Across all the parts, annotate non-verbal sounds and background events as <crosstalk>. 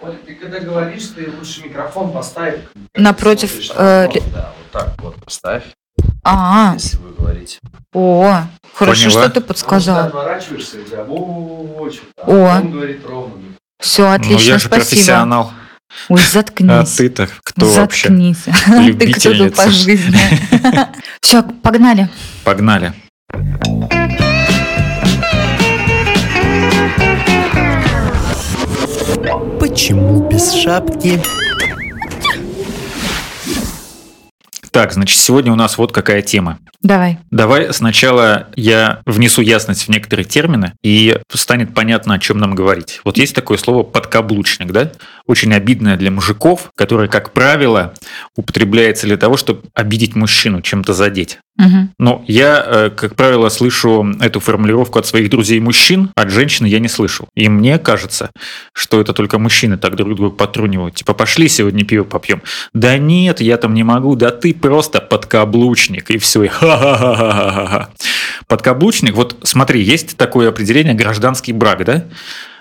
Оля, ты когда говоришь, ты лучше микрофон поставь. Напротив, Смотришь на э, микрофон, Да, вот так вот поставь, А, если вы говорите. о, хорошо, Поняла. что ты подсказал. отворачиваешься, у тебя. О. А он говорит ровно. Все, Ну, отлично, я же спасибо. профессионал. Ой, А заткнись. ты-то кто вообще? Заткнись. Ты кто по жизни. Все, погнали. Погнали. Почему без шапки? Так, значит, сегодня у нас вот какая тема. Давай. Давай сначала я внесу ясность в некоторые термины, и станет понятно, о чем нам говорить. Вот есть такое слово «подкаблучник», да? Очень обидное для мужиков, которое, как правило, употребляется для того, чтобы обидеть мужчину, чем-то задеть. Мгм. Но я, э, как правило, слышу эту формулировку от своих друзей-мужчин, от женщин я не слышал. И мне кажется, что это только мужчины так друг друга потрунивают. Типа, пошли сегодня пиво попьем. Да нет, я там не могу, да ты просто подкаблучник. И все, и ха-ха-ха-ха-ха. Подкаблучник, вот смотри, есть такое определение гражданский брак, да?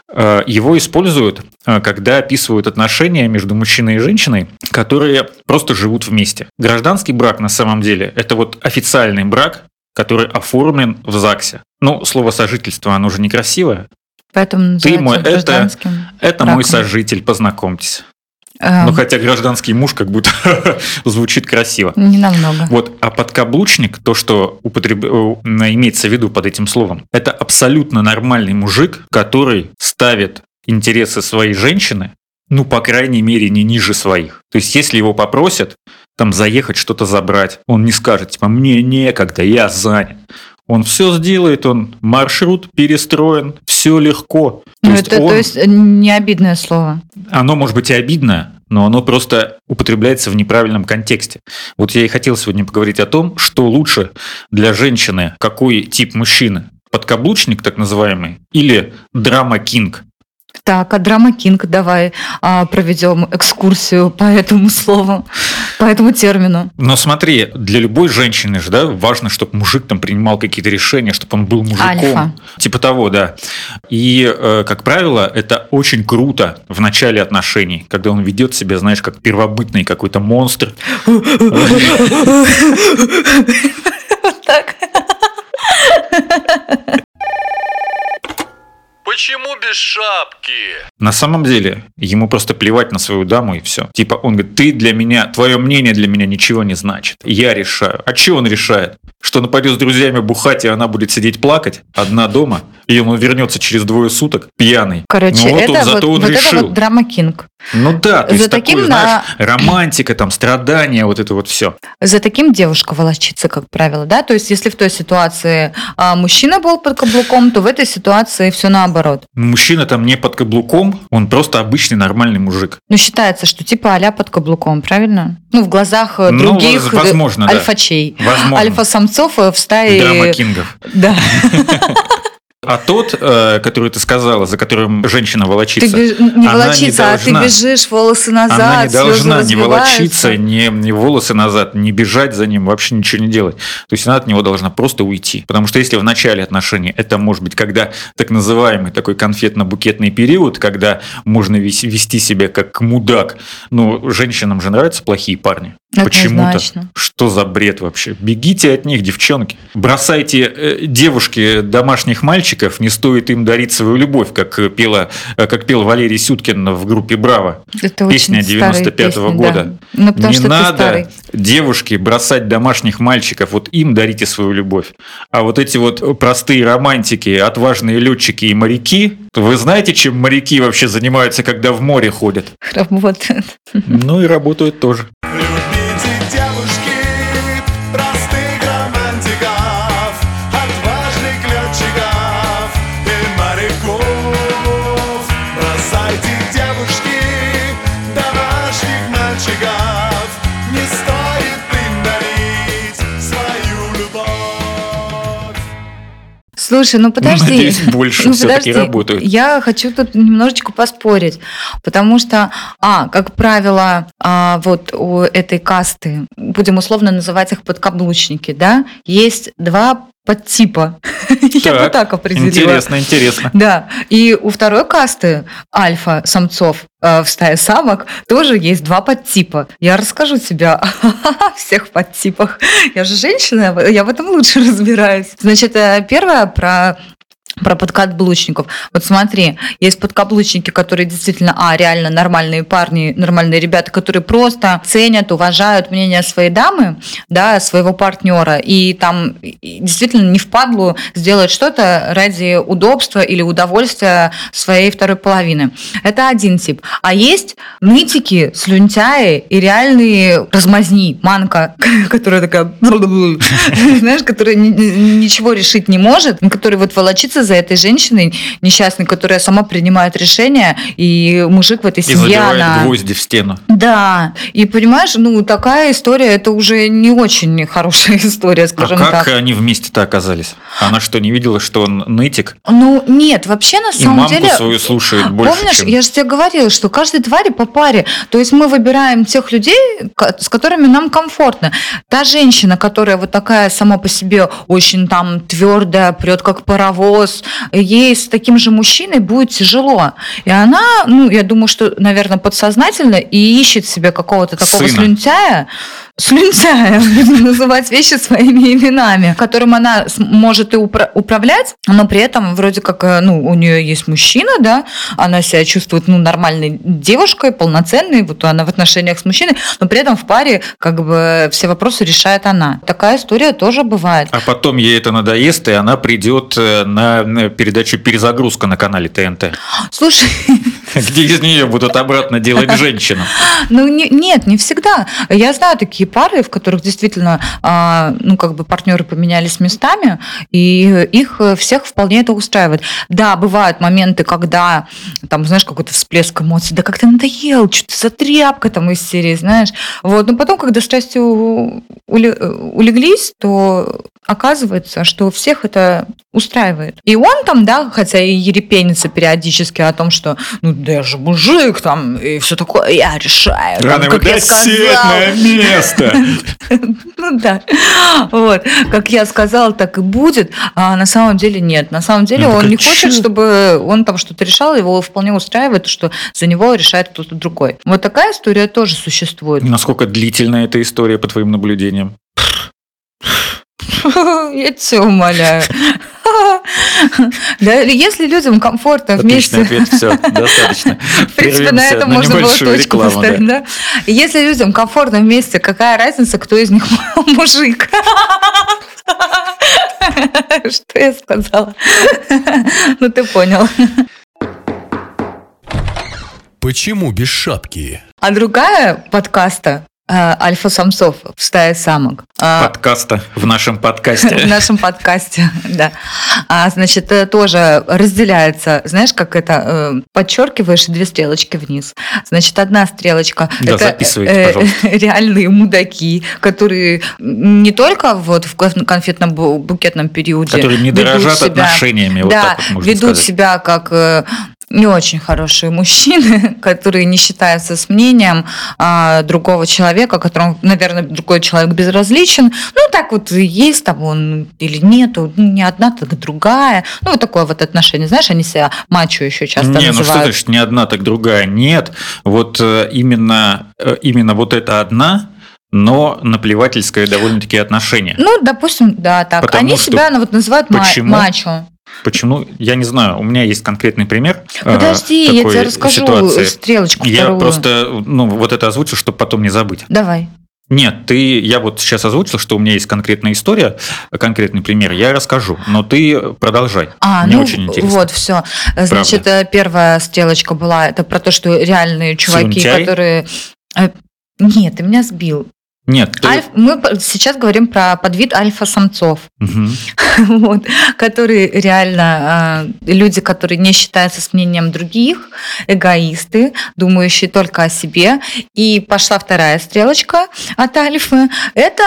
Э, Его используют, э, когда описывают отношения между мужчиной и женщиной, которые просто живут вместе. Гражданский брак на самом деле это вот официальный брак, который оформлен в ЗАГСе. Ну, слово сожительство, оно же некрасивое. Поэтому Ты мой- это- Это мой сожитель, познакомьтесь. Эм, Ну, хотя гражданский муж как будто <laughs> звучит красиво. Не намного. Вот, а подкаблучник, то, что употреб... э, имеется в виду под этим словом, это абсолютно нормальный мужик, который ставит интересы своей женщины, ну, по крайней мере, не ниже своих. То есть, если его попросят там заехать что-то забрать, он не скажет, типа, мне некогда, я занят. Он все сделает, он маршрут перестроен, все легко. То Ну, есть это, он- то есть э, не обидное слово. оно может быть и обидно, но оно просто употребляется в неправильном контексте. Вот я и хотел сегодня поговорить о том, что лучше для женщины, какой тип мужчины. Подкаблучник, так называемый, или драма-кинг. Так, а драма Кинг, давай а, проведем экскурсию по этому слову, по этому термину. Но смотри, для любой женщины же, да, важно, чтобы мужик там принимал какие-то решения, чтобы он был мужиком. Альфа. Типа того, да. И, э, как правило, это очень круто в начале отношений, когда он ведет себя, знаешь, как первобытный какой-то монстр. <laughs> Так. Без шапки? На самом деле, ему просто плевать на свою даму и все. Типа, он говорит, ты для меня, твое мнение для меня ничего не значит. Я решаю. А что он решает? Что он пойдет с друзьями бухать, и она будет сидеть плакать одна дома, и он вернется через двое суток пьяный. Короче, Ну вот это, он, вот, зато он вот это решил. вот драма Кинг. Ну да, то За есть таким такое, на- знаешь, романтика, там, страдания, вот это вот все. За таким девушка волочится, как правило, да? То есть, если в той ситуации а, мужчина был под каблуком, то в этой ситуации все наоборот. Мужчина там не под каблуком, он просто обычный нормальный мужик. Ну, считается, что типа а под каблуком, правильно? Ну, в глазах э, Ну, других э, возможно, да. альфачей. Возможно. Альфа-самцов э, в стае... Драма кингов. Да. <laughs> А тот, э, который ты сказала, за которым женщина Ты волочится, беж- не она волочиться, не а ты должна. бежишь волосы назад, она не должна не волочиться, не, не волосы назад, не бежать за ним, вообще ничего не делать. То есть она от него должна просто уйти. Потому что если в начале отношений, это может быть, когда так называемый такой конфетно-букетный период, когда можно вес- вести себя как мудак. Ну, женщинам же нравятся плохие парни. Почему-то. Что за бред вообще? Бегите от них, девчонки. Бросайте э, девушки домашних мальчиков, не стоит им дарить свою любовь, как пела, э, как пел Валерий Сюткин в группе «Браво». Это Песня очень старые 95-го песни, года. да. Ну, потому не что надо старый. девушки бросать домашних мальчиков, вот им дарите свою любовь. А вот эти вот простые романтики, отважные летчики и моряки, вы знаете, чем моряки вообще занимаются, когда в море ходят? Работает. Ну и работают тоже. Слушай, ну подожди. Надеюсь, больше Ну, все-таки работают. Я хочу тут немножечко поспорить, потому что, а, как правило, а, вот у этой касты, будем условно называть их подкаблучники, да, есть два подтипа. <laughs> Я бы так определила. Интересно, интересно. Да, и у второй касты альфа-самцов э, в стае самок тоже есть два подтипа. Я расскажу тебе о <laughs> всех подтипах. Я же женщина, я в этом лучше разбираюсь. Значит, э, первое про про подкаблучников. Вот смотри, есть подкаблучники, которые действительно, а, реально нормальные парни, нормальные ребята, которые просто ценят, уважают мнение своей дамы, да, своего партнера, и там действительно не впадлу сделать что-то ради удобства или удовольствия своей второй половины. Это один тип. А есть нытики, слюнтяи и реальные размазни, манка, <laughs> которая такая, <laughs> знаешь, которая ни- ни- ничего решить не может, которая вот волочится за этой женщиной несчастной, которая сама принимает решение, и мужик в этой И семье, забивает она... гвозди в стену. Да, и понимаешь, ну такая история, это уже не очень хорошая <laughs> история, А скажем как так. они вместе-то оказались? Она что, не видела, что он нытик? Ну нет, вообще на И самом мамку деле... свою слушает больше, Помнишь, чем... я же тебе говорила, что каждой твари по паре. То есть мы выбираем тех людей, с которыми нам комфортно. Та женщина, которая вот такая сама по себе очень там твердая, прет как паровоз, ей с таким же мужчиной будет тяжело. И она, ну, я думаю, что, наверное, подсознательно и ищет себе какого-то такого Сына. слюнтяя, слюнтяя, <laughs> будем называть вещи своими именами, которым она может и упра- управлять, но при этом вроде как, э, ну, у нее есть мужчина, да, она себя чувствует, ну, нормальной девушкой, полноценной, вот она в отношениях с мужчиной, но при этом в паре как бы все вопросы решает она. Такая история тоже бывает. А потом ей это надоест, и она придет э, на передачу «Перезагрузка» на канале ТНТ, Слушай, <laughs> <laughs> где из нее будут обратно делать женщину. <laughs> Ну, не- нет, не всегда. Я знаю такие пары, в которых действительно, а, ну, как бы партнеры поменялись местами, и их всех вполне это устраивает. Да, бывают моменты, когда, там, знаешь, какой-то всплеск эмоций, да как ты надоел, что ты за тряпка там из серии, знаешь. Вот, но потом, когда страсти улеглись, то оказывается, что всех это устраивает. И он там, да, хотя и ерепенится периодически о том, что, ну, да я же мужик, там, и все такое, я решаю, там, как я сказал. место. <laughs> Ну да. Вот. Как я сказала, так и будет. А на самом деле нет. На самом деле Ну, он не хочет, чтобы он там что-то решал, его вполне устраивает, что за него решает кто-то другой. Вот такая история тоже существует. Насколько длительная эта история, по твоим наблюдениям? <laughs> Я тебя умоляю. Да, если людям комфортно Отличный вместе... ответ, все, достаточно. <laughs> В принципе, на этом можно было точку поставить, да? Если людям комфортно вместе, какая разница, кто из них <laughs> мужик? <laughs> Что я сказала? Ну, ты понял. Почему без шапки? А другая подкаста альфа-самцов в стае самок. э, Подкаста в нашем <laughs> в подкасте. нашем подкасте, да. А, значит, э, тоже разделяется, знаешь, как это, э, подчеркиваешь две стрелочки вниз. Значит, одна стрелочка Да, это э, <laughs> реальные мудаки, которые не только вот в кон- конфетно-букетном периоде Которые не дорожат себя- отношениями, вот да, так вот можно ведут сказать. себя как не очень хорошие мужчины, <laughs> которые не считаются с мнением а, другого человека, которому, наверное, другой человек безразличен. Ну, так вот есть там он или нету, ну, не одна, так другая. Ну, вот такое вот отношение. Знаешь, они себя мачо еще часто Не, ну что называют. значит не одна, так другая? Нет, вот э, именно, э, именно вот эта одна, но наплевательское довольно-таки отношение. Ну, допустим, да, так. Потому Они что- себя ну, вот называют Почему? мачо. Почему? Я не знаю. У меня есть конкретный пример. э, Подожди, я тебе расскажу ситуации. стрелочку Я вторую. просто, ну, вот это озвучу, чтобы потом не забыть. Давай. Нет, ты, я вот сейчас озвучил, что у меня есть конкретная история, конкретный пример, я расскажу, но ты продолжай. А, Мне ну очень интересно. вот, все. Значит, э, первая стрелочка была, это про то, что реальные чуваки, Слюнтяй? которые... э, Нет, ты меня сбил. Нет, ты... Альф- Мы сейчас говорим про подвид альфа-самцов, Мгм. <laughs> вот, которые реально э, люди, которые не считаются с мнением других, эгоисты, думающие только о себе. И пошла вторая стрелочка от альфы. Это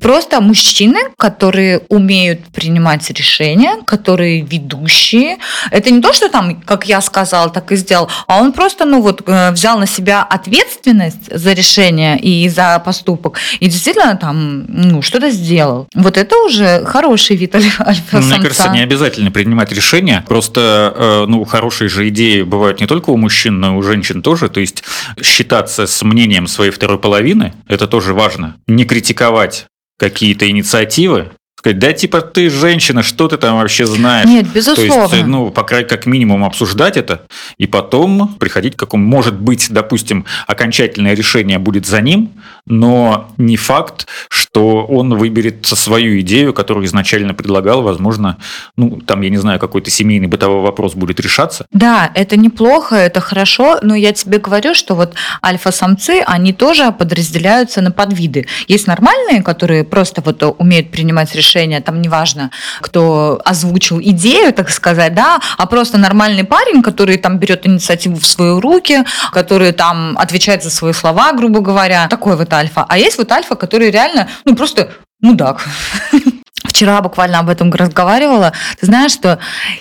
Просто мужчины, которые умеют принимать решения, которые ведущие. Это не то, что там, как я сказал, так и сделал, а он просто, ну вот, э, взял на себя ответственность за решение и за поступок, и действительно там, ну, что-то сделал. Вот это уже хороший вид альфа- альфа-самца. Мне кажется, не обязательно принимать решения. Просто, э, ну, хорошие же идеи бывают не только у мужчин, но и у женщин тоже. То есть считаться с мнением своей второй половины – это тоже важно. Не критиковать какие-то инициативы, сказать, да, типа, ты женщина, что ты там вообще знаешь? Нет, То безусловно. есть, ну, по крайней как минимум обсуждать это, и потом приходить к какому, может быть, допустим, окончательное решение будет за ним, но не факт, что он выберет свою идею, которую изначально предлагал, возможно, ну, там, я не знаю, какой-то семейный бытовой вопрос будет решаться. Да, это неплохо, это хорошо, но я тебе говорю, что вот альфа-самцы, они тоже подразделяются на подвиды. Есть нормальные, которые просто вот умеют принимать решения, там неважно, кто озвучил идею, так сказать, да, а просто нормальный парень, который там берет инициативу в свои руки, который там отвечает за свои слова, грубо говоря, такой вот альфа. А есть вот альфа, который реально, ну просто мудак. <laughs> Вчера буквально об этом разговаривала. Ты знаешь, что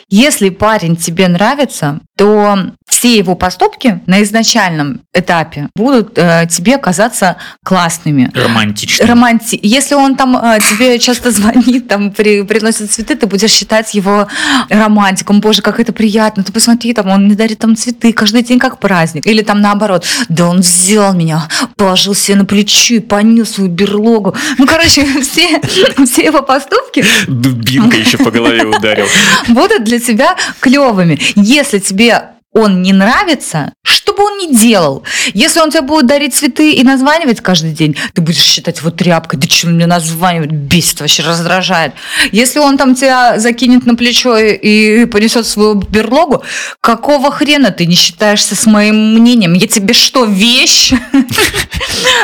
если парень тебе нравится, то все его поступки на изначальном этапе будут э, тебе казаться классными. Романтично. Романти... Если он там э, тебе часто <laughs> звонит, там при... приносит цветы, ты будешь считать его романтиком. Боже, как это приятно. Ты посмотри, там он мне дарит там цветы каждый день как праздник. Или там наоборот, да он взял меня, положил себе на плечо и понес свою берлогу. Ну, короче, <laughs> все, все его поступки Дубинка еще по голове <laughs> ударил. будут для тебя клевыми. Если тебе он не нравится, что бы он ни делал, если он тебе будет дарить цветы и названивать каждый день, ты будешь считать его тряпкой, да что мне названивает, бесит, вообще раздражает. Если он там тебя закинет на плечо и понесет свою берлогу, какого хрена ты не считаешься с моим мнением? Я тебе что, вещь? <laughs>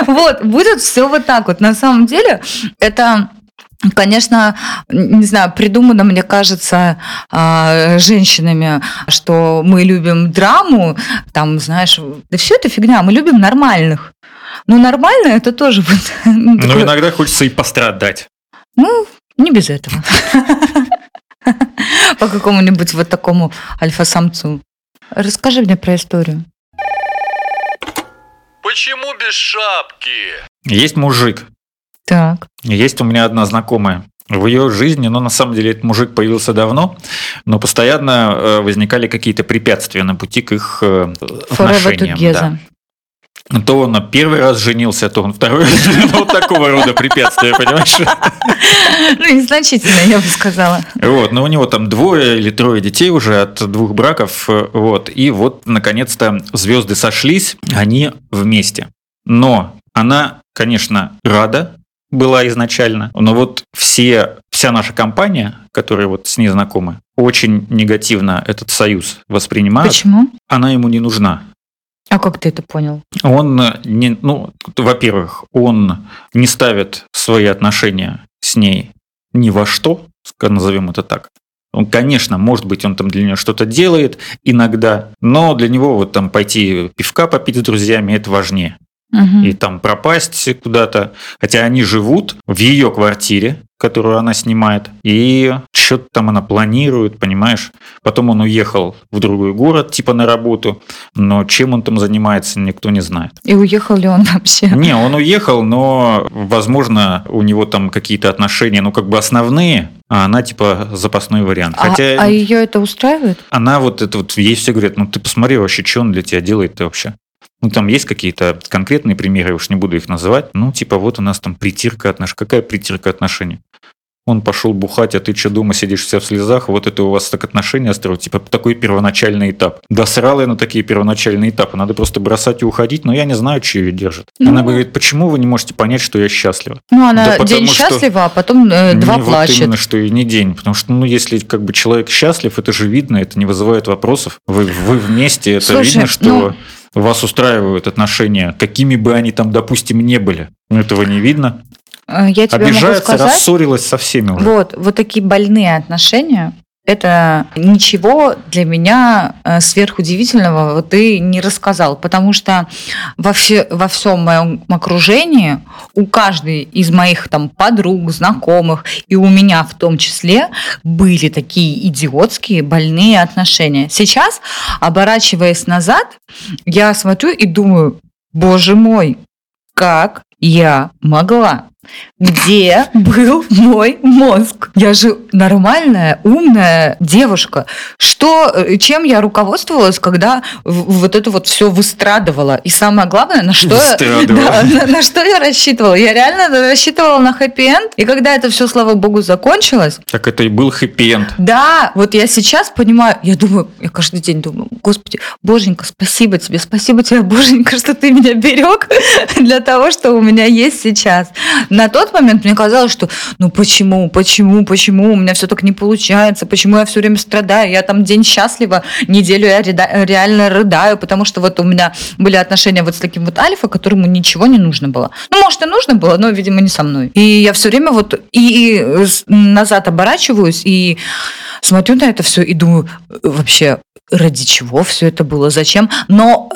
Вот, будет все вот так вот. На самом деле, это Конечно, не знаю, придумано, мне кажется, а, женщинами, что мы любим драму, там, знаешь, да все это фигня, мы любим нормальных. Ну, нормально это тоже <laughs> вот... ну, Но такое- иногда хочется и пострадать. Ну, не без этого. <laughs> По какому-нибудь вот такому альфа-самцу. Расскажи мне про историю. Почему без шапки? Есть мужик, Так. Есть у меня одна знакомая. В ее жизни, но на самом деле этот мужик появился давно, но постоянно э, возникали какие-то препятствия на пути к их э, отношениям. да. То он первый раз женился, то он второй <laughs> раз. Ну, Вот такого рода препятствия, понимаешь? Ну, незначительно, я бы сказала. Вот, но у него там двое или трое детей уже от двух браков, э, вот, и вот, наконец-то, звезды сошлись, они вместе. Но она, конечно, рада была изначально, но вот все, вся наша компания, которая вот с ней знакомы, очень негативно этот союз воспринимают. Почему? Она ему не нужна. А как ты это понял? Он не, ну, во-первых, он не ставит свои отношения с ней ни во что, назовем это так. Он, конечно, может быть, он там для нее что-то делает иногда, но для него вот там пойти пивка попить с друзьями это важнее. Мгм. И там пропасть куда-то. Хотя они живут в ее квартире, которую она снимает, и что-то там она планирует, понимаешь? Потом он уехал в другой город, типа на работу, но чем он там занимается, никто не знает. И уехал ли он <laughs> вообще? Не, он уехал, но, возможно, у него там какие-то отношения, ну, как бы основные, а она, типа, запасной вариант. А, Хотя а ее это устраивает? она вот это вот, ей все говорят, ну, ты посмотри вообще, что он для тебя делает-то вообще. Ну, там есть какие-то конкретные примеры, я уж не буду их называть. Ну, типа, вот у нас там притирка отношений. Какая притирка отношений? Он пошел бухать, а ты что, дома сидишь вся в слезах, вот это у вас так отношения строят, типа такой первоначальный этап. Да срал я на такие первоначальные этапы, надо просто бросать и уходить, но я не знаю, что ее держит. Ну. Она говорит, почему вы не можете понять, что я счастлива? Ну, она Да потому день что- счастлива, а потом э, два Не плачет. Вот именно, что и не день. Потому что, ну, если как бы человек счастлив, это же видно, это не вызывает вопросов. Вы, вы вместе, это Слушай, видно, что ну- вас устраивают отношения, какими бы они там, допустим, не были. Но этого не видно. Э, Я тебе могу Обижается, сказать, рассорилась со всеми уже. вот, вот такие больные отношения, это ничего для меня э, сверхудивительного ты не рассказал, потому что во, все, во всем моем окружении у каждой из моих там подруг, знакомых и у меня в том числе были такие идиотские больные отношения. Сейчас, оборачиваясь назад, я смотрю и думаю, боже мой, как я могла? Где был мой мозг? Я же нормальная, умная девушка. Что, э, чем я руководствовалась, когда вот это вот все выстрадывала? И самое главное, на что, я, <laughs> да, на, на что я рассчитывала? Я реально рассчитывала на хэппи-энд. И когда это все, слава богу, закончилось, Так это и был хэппи-энд. да, вот я сейчас понимаю, я думаю, я каждый день думаю, господи, боженька, спасибо тебе, спасибо тебе, боженька, что ты меня берег <laughs> для того, что у меня есть сейчас. На тот момент мне казалось, что ну почему, почему, почему у меня все так не получается, почему я все время страдаю, я там день счастлива, неделю я реально рыдаю, потому что вот у меня были отношения вот с таким вот альфа, которому ничего не нужно было. Ну, может, и нужно было, но, видимо, не со мной. И я все время вот и, и назад оборачиваюсь и смотрю на это все и думаю, вообще, ради чего все это было, зачем? Но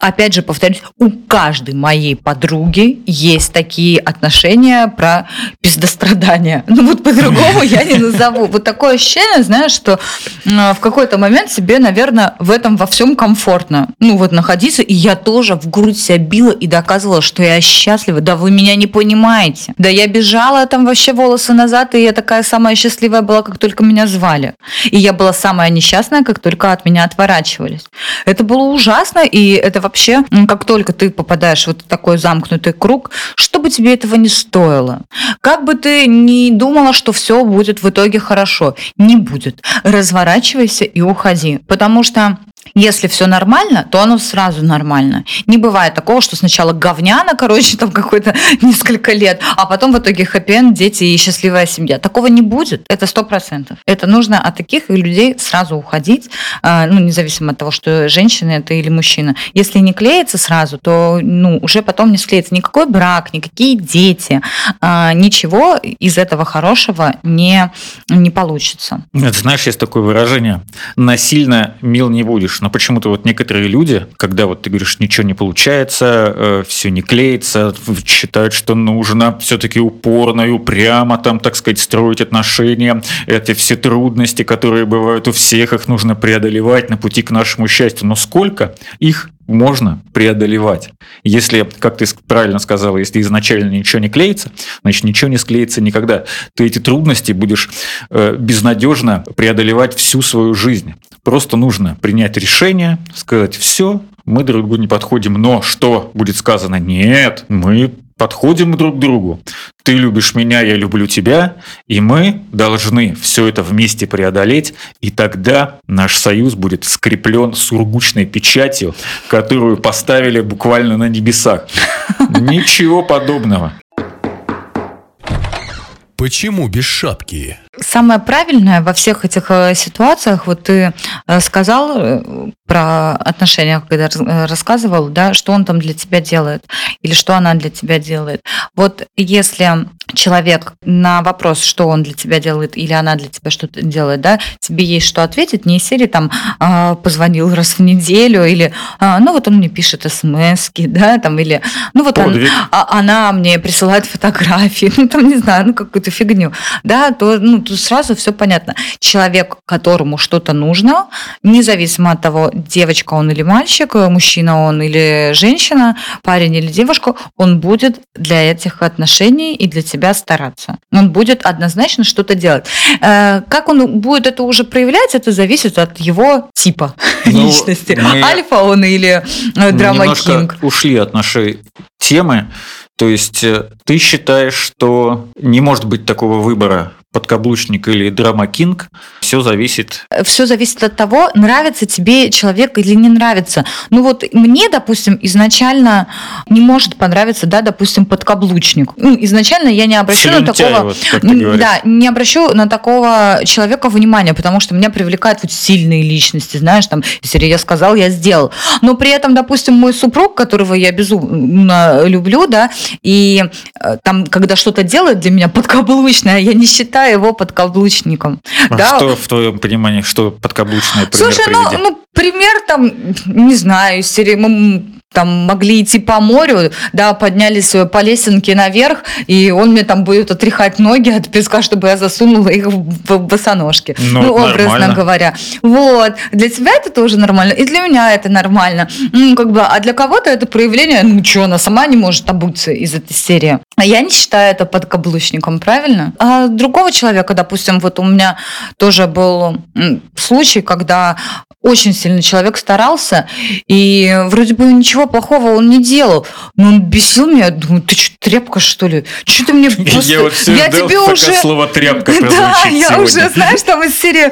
Опять же, повторюсь, у каждой моей подруги есть такие отношения про пиздострадания. <laughs> Ну вот по-другому я не назову. Вот такое ощущение, знаешь, что в какой-то момент себе, наверное, в этом во всем комфортно. Ну вот находиться, и я тоже в грудь себя била и доказывала, что я счастлива. Да вы меня не понимаете. Да я бежала там вообще волосы назад, и я такая самая счастливая была, как только меня звали. И я была самая несчастная, как только от меня отворачивались. Это было ужасно, и это м, как только ты попадаешь в вот такой замкнутый круг, что бы тебе этого не стоило. Как бы ты ни думала, что все будет в итоге хорошо, не будет. Разворачивайся и уходи. Потому что если все нормально, то оно сразу нормально. Не бывает такого, что сначала говняно, короче, там какой-то <laughs> несколько лет, а потом в итоге хэппи дети и счастливая семья. Такого не будет. Это сто процентов. Это нужно от таких людей сразу уходить, а, ну, независимо от того, что женщина это или мужчина. Если не клеится сразу, то ну, уже потом не склеится никакой брак, никакие дети, а, ничего из этого хорошего не, не получится. Это, знаешь, есть такое выражение «насильно мил не будешь». Но почему-то вот некоторые люди, когда вот ты говоришь, ничего не получается, все не клеится, считают, что нужно все-таки упорно и упрямо там, так сказать, строить отношения. Эти все трудности, которые бывают у всех, их нужно преодолевать на пути к нашему счастью. Но сколько их можно преодолевать. Если, как ты правильно сказала, если изначально ничего не клеится, значит, ничего не склеится никогда. Ты эти трудности будешь э, безнадежно преодолевать всю свою жизнь. Просто нужно принять решение, сказать, все, мы друг другу не подходим, но что будет сказано? Нет, мы подходим друг к другу. Ты любишь меня, я люблю тебя, и мы должны все это вместе преодолеть, и тогда наш союз будет скреплен сургучной печатью, которую поставили буквально на небесах. <laughs> Ничего подобного. Почему без шапки? Самое правильное во всех этих э, ситуациях, вот ты э, сказал э, про отношения, когда рассказывал, да, что он там для тебя делает или что она для тебя делает. Вот если человек на вопрос, что он для тебя делает или она для тебя что-то делает, да, тебе есть что ответить, не из серии там а, позвонил раз в неделю или а, ну вот он мне пишет смс да, там или ну вот он- а она мне присылает фотографии, <laughs> ну там не знаю, ну какую-то фигню, да, то, ну, тут сразу все понятно. Человек, которому что-то нужно, независимо от того, девочка он или мальчик, мужчина он или женщина, парень или девушка, он будет для этих отношений и для тебя стараться. Он будет однозначно что-то делать. Э, Как он будет это уже проявлять, это зависит от его типа Ну, личности. мы- Альфа он или э, драма кинг. ушли от нашей темы. То есть э, ты считаешь, что не может быть такого выбора подкаблучник или драма кинг, все зависит. все зависит от того, нравится тебе человек или не нравится. Ну вот мне, допустим, изначально не может понравиться, да, допустим, подкаблучник. Ну, изначально я не обращу на такого... вот. Да, не обращу на такого человека внимания, потому что меня привлекают вот сильные личности, знаешь, там, если я сказал, я сделал. Но при этом, допустим, мой супруг, которого я безумно люблю, да, и э, там, когда что-то делает для меня подкаблучное, я не считаю считаю его подкаблучником. А Да. Что в твоем понимании, что подкаблучное пример Слушай, ну, приведи? ну, пример там, не знаю, из серии мы там могли идти по морю, да, поднялись э, по лесенке наверх, и он мне там будет отряхать ноги от песка, чтобы я засунула их в в босоножки. Ну, Ну, образно нормально. говоря. Вот. Для тебя это тоже нормально, и для меня это нормально. Ну, как бы, а для кого-то это проявление, ну, что, она сама не может обуться из этой серии. А я не считаю это подкаблучником, правильно? А другого человека, допустим, вот у меня тоже был случай, когда очень сильно человек старался, и вроде бы ничего плохого он не делал, но он бесил меня, думаю, ты что, тряпка, что ли? Что ты мне <laughs> просто... Я вот все я ждал, тебе пока уже... слово «тряпка» <laughs> Да, я сегодня. уже, знаешь, там из серии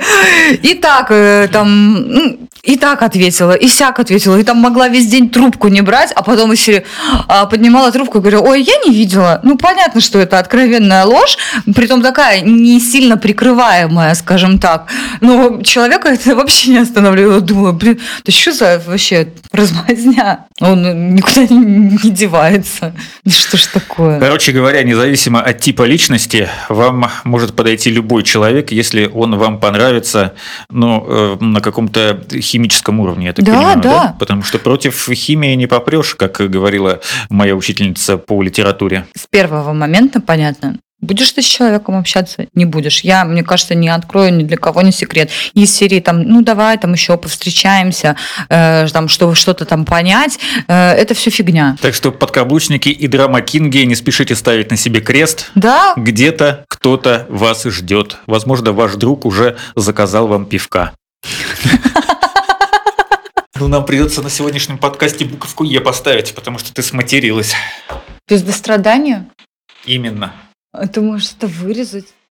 и так э, там ну, и так ответила, и сяк ответила, и там могла весь день трубку не брать, а потом из серии а, поднимала трубку и говорю, ой, я не видела. Ну, понятно, что это откровенная ложь, притом такая не сильно прикрываемая, скажем так. Но человека это вообще не останавливало. Думаю, блин, да что за вообще размазня? Он никуда <laughs> не, девается. Да Что ж такое? Короче говоря, независимо от типа личности, вам может подойти любой человек, если он вам понравится, ну, э, на каком-то химическом уровне, я так Да, понимаю, да. Потому что против химии не попрешь, как говорила моя учительница по литературе. с первого момента понятно. Будешь ты с человеком общаться? Не будешь. Я, мне кажется, не открою ни для кого не секрет. Из серии там, ну давай там еще повстречаемся, э, там, чтобы что-то там понять. Э, это все фигня. Так что подкаблучники и драма-кинги не спешите ставить на себе крест. Да, Где-то кто-то вас ждет. Возможно, ваш друг уже заказал вам пивка. Ну, нам придется на сегодняшнем подкасте буковку Е поставить, потому что ты сматерилась. без дострадания. Именно. А Ты можешь это вырезать.